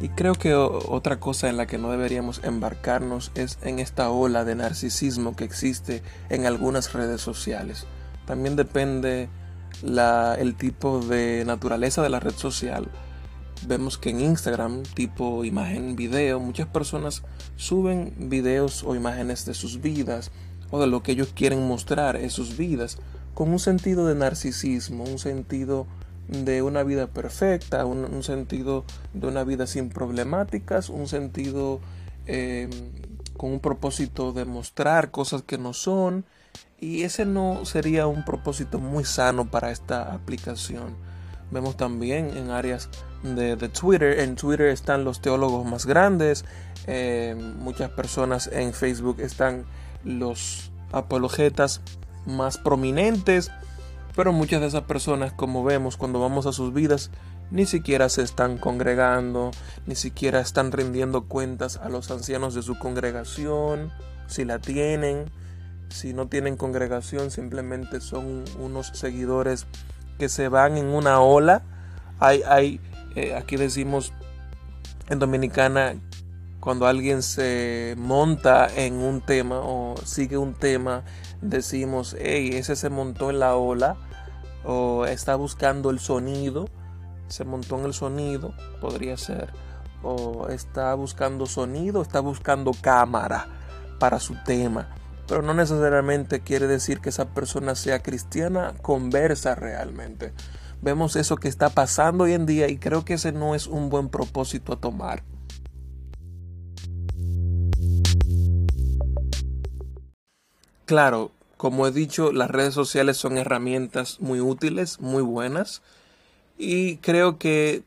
Y creo que otra cosa en la que no deberíamos embarcarnos es en esta ola de narcisismo que existe en algunas redes sociales. También depende el tipo de naturaleza de la red social. Vemos que en Instagram, tipo imagen, video, muchas personas suben videos o imágenes de sus vidas o de lo que ellos quieren mostrar en sus vidas con un sentido de narcisismo, un sentido de una vida perfecta, un, sentido de una vida sin problemáticas, un sentido em, con un propósito de mostrar cosas que no son. Y ese no sería un propósito muy sano para esta aplicación. Vemos también en áreas de, Twitter. En Twitter están los teólogos más grandes. Em, muchas personas en Facebook están los apologetas más prominentes. Pero muchas de esas personas, como vemos cuando vamos a sus vidas, ni siquiera se están congregando, ni siquiera están rindiendo cuentas a los ancianos de su congregación, si la tienen. Si no tienen congregación, simplemente son unos seguidores que se van en una ola. Hay, hay eh, aquí decimos en Dominicana, cuando alguien se monta en un tema o sigue un tema decimos, hey, ese se montó en la ola o está buscando el sonido, se montó en el sonido, podría ser, o está buscando sonido, está buscando cámara para su tema. Pero no necesariamente quiere decir que esa persona sea cristiana, conversa realmente. Vemos eso que está pasando hoy en día y creo que ese no es un buen propósito a tomar. Claro, como he dicho, las redes sociales son herramientas muy útiles, muy buenas. Y creo que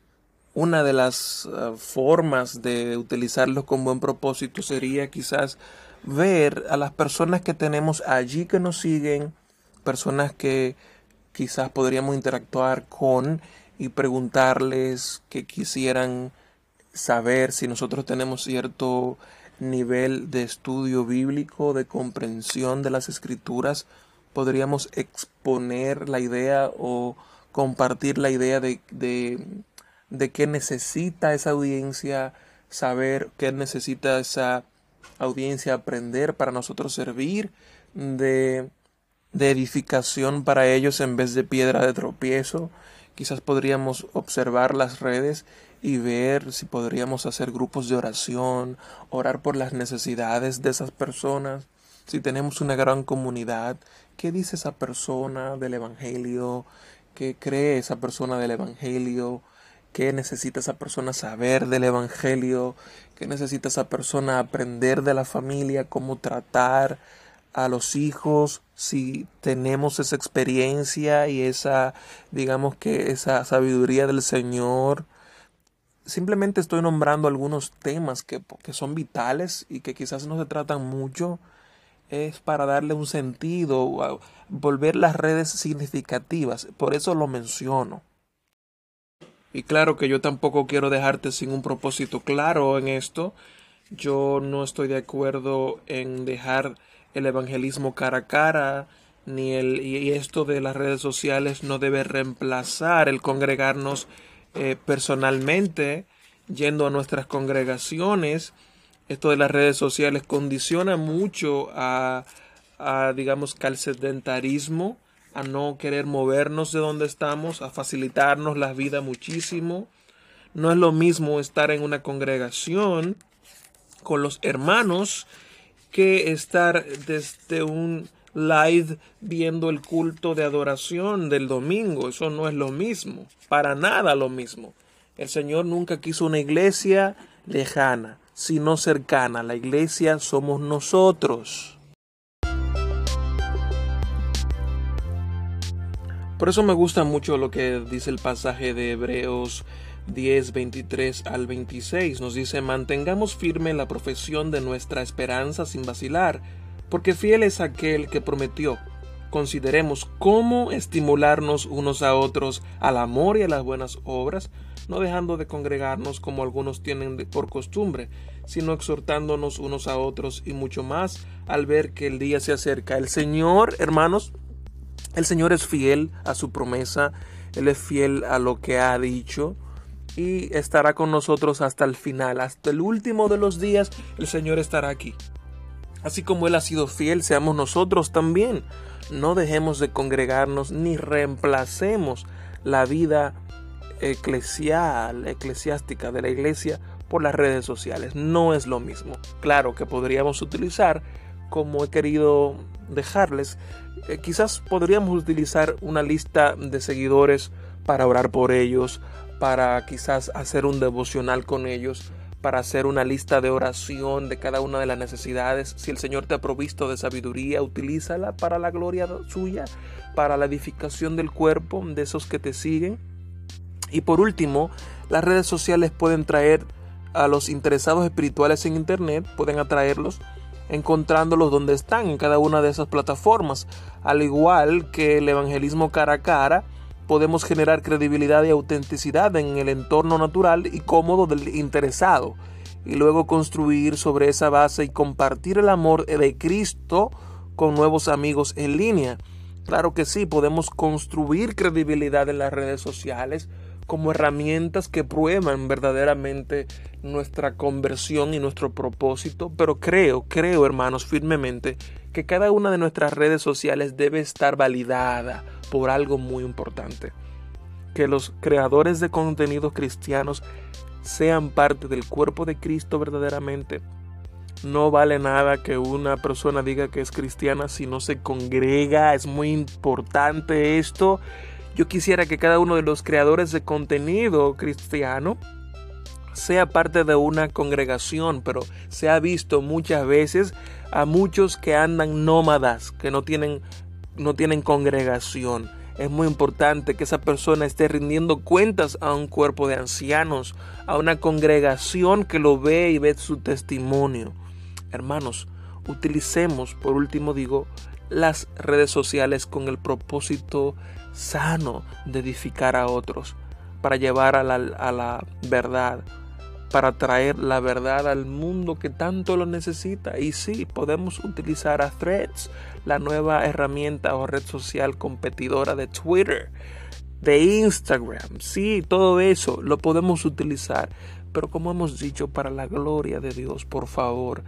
una de las eh, formas de utilizarlos con buen propósito sería quizás ver a las personas que tenemos allí que nos siguen, personas que quizás podríamos interactuar con y preguntarles que quisieran saber si nosotros tenemos cierto nivel de estudio bíblico, de comprensión de las escrituras, podríamos exponer la idea o compartir la idea de, de, qué necesita esa audiencia saber, qué necesita esa audiencia aprender para nosotros servir, de, de edificación para ellos en vez de piedra de tropiezo. Quizás podríamos observar las redes y ver si podríamos hacer grupos de oración, orar por las necesidades de esas personas. Si tenemos una gran comunidad, ¿qué dice esa persona del Evangelio? ¿Qué cree esa persona del Evangelio? ¿Qué necesita esa persona saber del Evangelio? ¿Qué necesita esa persona aprender de la familia? ¿Cómo tratar a los hijos? Si tenemos esa experiencia y esa, digamos que esa sabiduría del Señor simplemente estoy nombrando algunos temas que, son vitales y que quizás no se tratan mucho. Es para darle un sentido, volver las redes significativas. Por eso lo menciono. Y claro que yo tampoco quiero dejarte sin un propósito claro en esto. Yo no estoy de acuerdo en dejar el evangelismo cara a cara, ni el, y esto de las redes sociales no debe reemplazar el congregarnos eh, personalmente, yendo a nuestras congregaciones. Esto de las redes sociales condiciona mucho a, a digamos, que al sedentarismo, a no querer movernos de donde estamos, a facilitarnos la vida muchísimo. No es lo mismo estar en una congregación con los hermanos que estar desde un live viendo el culto de adoración del domingo. Eso no es lo mismo, para nada lo mismo. El Señor nunca quiso una iglesia lejana, sino cercana. La iglesia somos nosotros. Por eso me gusta mucho lo que dice el pasaje de Hebreos 10, 23 al 26. Nos dice, mantengamos firme la profesión de nuestra esperanza sin vacilar porque fiel es aquel que prometió. Consideremos cómo estimularnos unos a otros al amor y a las buenas obras, no dejando de congregarnos como algunos tienen por costumbre, sino exhortándonos unos a otros y mucho más al ver que el día se acerca. El Señor, hermanos, el Señor es fiel a su promesa, Él es fiel a lo que ha dicho y estará con nosotros hasta el final, hasta el último de los días, el Señor estará aquí. Así como Él ha sido fiel, seamos nosotros también. No dejemos de congregarnos ni reemplacemos la vida eclesial, eclesiástica de la iglesia por las redes sociales. No es lo mismo. Claro que podríamos utilizar, como he querido dejarles, eh, quizás podríamos utilizar una lista de seguidores para orar por ellos, para quizás hacer un devocional con ellos, para hacer una lista de oración de cada una de las necesidades. Si el Señor te ha provisto de sabiduría, utilízala para la gloria suya, para la edificación del cuerpo de esos que te siguen. Y por último, las redes sociales pueden traer a los interesados espirituales en Internet, pueden atraerlos encontrándolos donde están en cada una de esas plataformas. Al igual que el evangelismo cara a cara, podemos generar credibilidad y autenticidad en el entorno natural y cómodo del interesado y luego construir sobre esa base y compartir el amor de Cristo con nuevos amigos en línea. Claro que sí, podemos construir credibilidad en las redes sociales como herramientas que prueban verdaderamente nuestra conversión y nuestro propósito, pero creo, creo hermanos firmemente que cada una de nuestras redes sociales debe estar validada por algo muy importante. Que los creadores de contenidos cristianos sean parte del cuerpo de Cristo verdaderamente. No vale nada que una persona diga que es cristiana si no se congrega. Es muy importante esto. Yo quisiera que cada uno de los creadores de contenido cristiano sea parte de una congregación, pero se ha visto muchas veces a muchos que andan nómadas, que no tienen, no tienen congregación. Es muy importante que esa persona esté rindiendo cuentas a un cuerpo de ancianos, a una congregación que lo ve y ve su testimonio. Hermanos, utilicemos, por último digo, las redes sociales con el propósito sano de edificar a otros, para llevar a la, a la verdad, para traer la verdad al mundo que tanto lo necesita. Y sí, podemos utilizar a Threads, la nueva herramienta o red social competidora de Twitter, de Instagram. Sí, todo eso lo podemos utilizar. Pero como hemos dicho, para la gloria de Dios, por favor,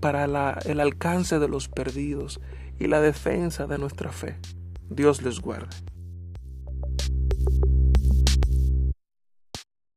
para la, el alcance de los perdidos y la defensa de nuestra fe. Dios les guarde.